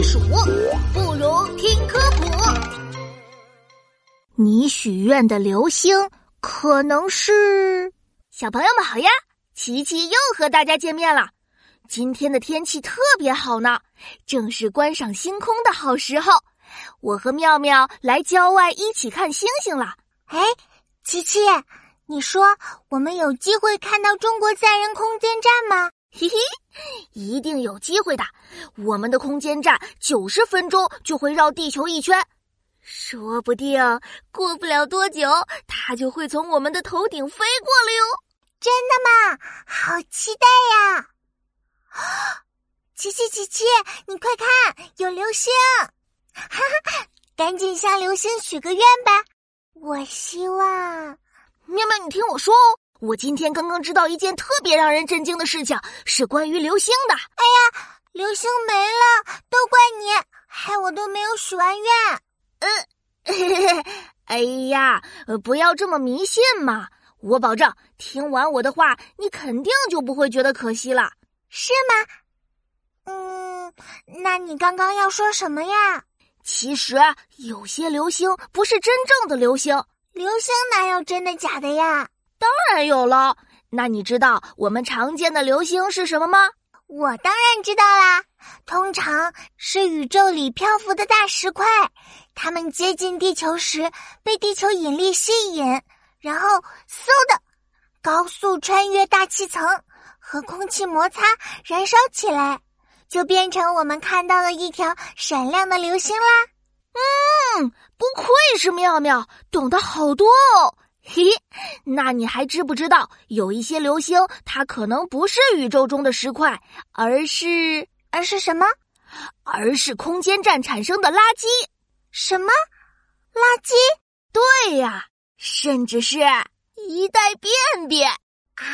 避暑，不如听科普。你许愿的流星可能是……小朋友们好呀，琪琪又和大家见面了。今天的天气特别好呢，正是观赏星空的好时候。我和妙妙来郊外一起看星星了。哎，琪琪，你说我们有机会看到中国载人空间站吗？嘿嘿，一定有机会的。我们的空间站九十分钟就会绕地球一圈，说不定过不了多久，它就会从我们的头顶飞过了哟。真的吗？好期待呀！琪琪，琪琪，你快看，有流星！哈哈，赶紧向流星许个愿吧！我希望……妙妙，你听我说哦。我今天刚刚知道一件特别让人震惊的事情，是关于流星的。哎呀，流星没了，都怪你，害我都没有许完愿。嗯，哎呀，不要这么迷信嘛！我保证，听完我的话，你肯定就不会觉得可惜了，是吗？嗯，那你刚刚要说什么呀？其实有些流星不是真正的流星，流星哪有真的假的呀？当然有了，那你知道我们常见的流星是什么吗？我当然知道啦，通常是宇宙里漂浮的大石块，它们接近地球时被地球引力吸引，然后嗖的高速穿越大气层和空气摩擦燃烧起来，就变成我们看到的一条闪亮的流星啦。嗯，不愧是妙妙，懂得好多哦。嘿，那你还知不知道，有一些流星它可能不是宇宙中的石块，而是而是什么？而是空间站产生的垃圾。什么？垃圾？对呀，甚至是一袋便便啊！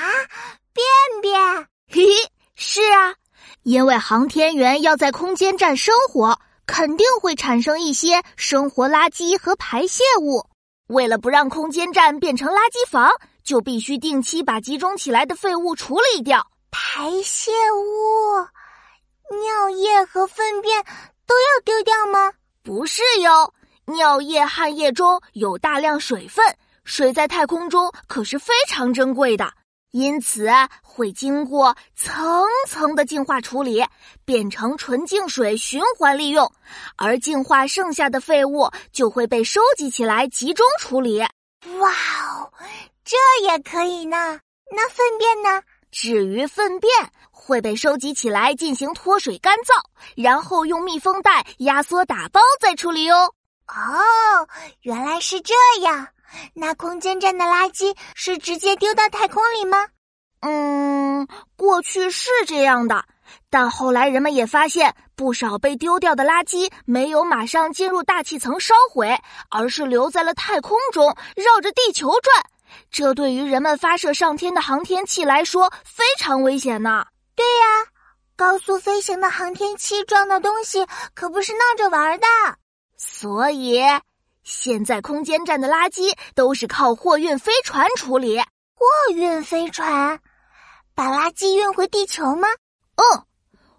便便？嘿嘿，是啊，因为航天员要在空间站生活，肯定会产生一些生活垃圾和排泄物。为了不让空间站变成垃圾房，就必须定期把集中起来的废物处理掉。排泄物，尿液和粪便都要丢掉吗？不是哟，尿液、汗液中有大量水分，水在太空中可是非常珍贵的。因此会经过层层的净化处理，变成纯净水循环利用，而净化剩下的废物就会被收集起来集中处理。哇哦，这也可以呢！那粪便呢？至于粪便会被收集起来进行脱水干燥，然后用密封袋压缩打包再处理哦。哦，原来是这样。那空间站的垃圾是直接丢到太空里吗？嗯，过去是这样的，但后来人们也发现，不少被丢掉的垃圾没有马上进入大气层烧毁，而是留在了太空中，绕着地球转。这对于人们发射上天的航天器来说非常危险呢。对呀，高速飞行的航天器撞到东西可不是闹着玩的，所以。现在空间站的垃圾都是靠货运飞船处理。货运飞船把垃圾运回地球吗？嗯，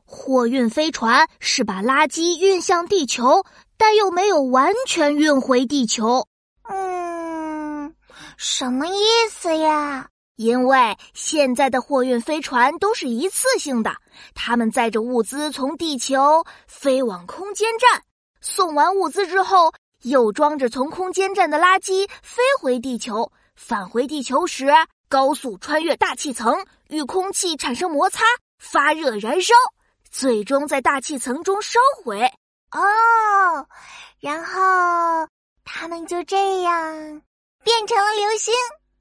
货运飞船是把垃圾运向地球，但又没有完全运回地球。嗯，什么意思呀？因为现在的货运飞船都是一次性的，他们载着物资从地球飞往空间站，送完物资之后。又装着从空间站的垃圾飞回地球，返回地球时高速穿越大气层，与空气产生摩擦，发热燃烧，最终在大气层中烧毁。哦，然后他们就这样变成了流星，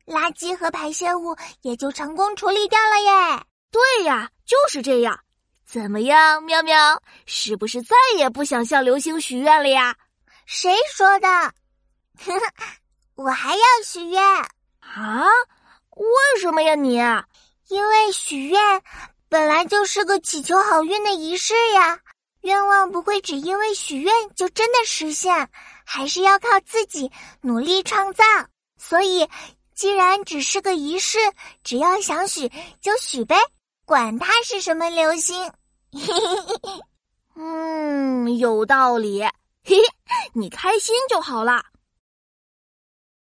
垃圾和排泄物也就成功处理掉了耶。对呀，就是这样。怎么样，喵喵，是不是再也不想向流星许愿了呀？谁说的？我还要许愿啊！为什么呀你？因为许愿本来就是个祈求好运的仪式呀。愿望不会只因为许愿就真的实现，还是要靠自己努力创造。所以，既然只是个仪式，只要想许就许呗，管它是什么流星。嗯，有。有道理。嘿嘿，你开心就好了。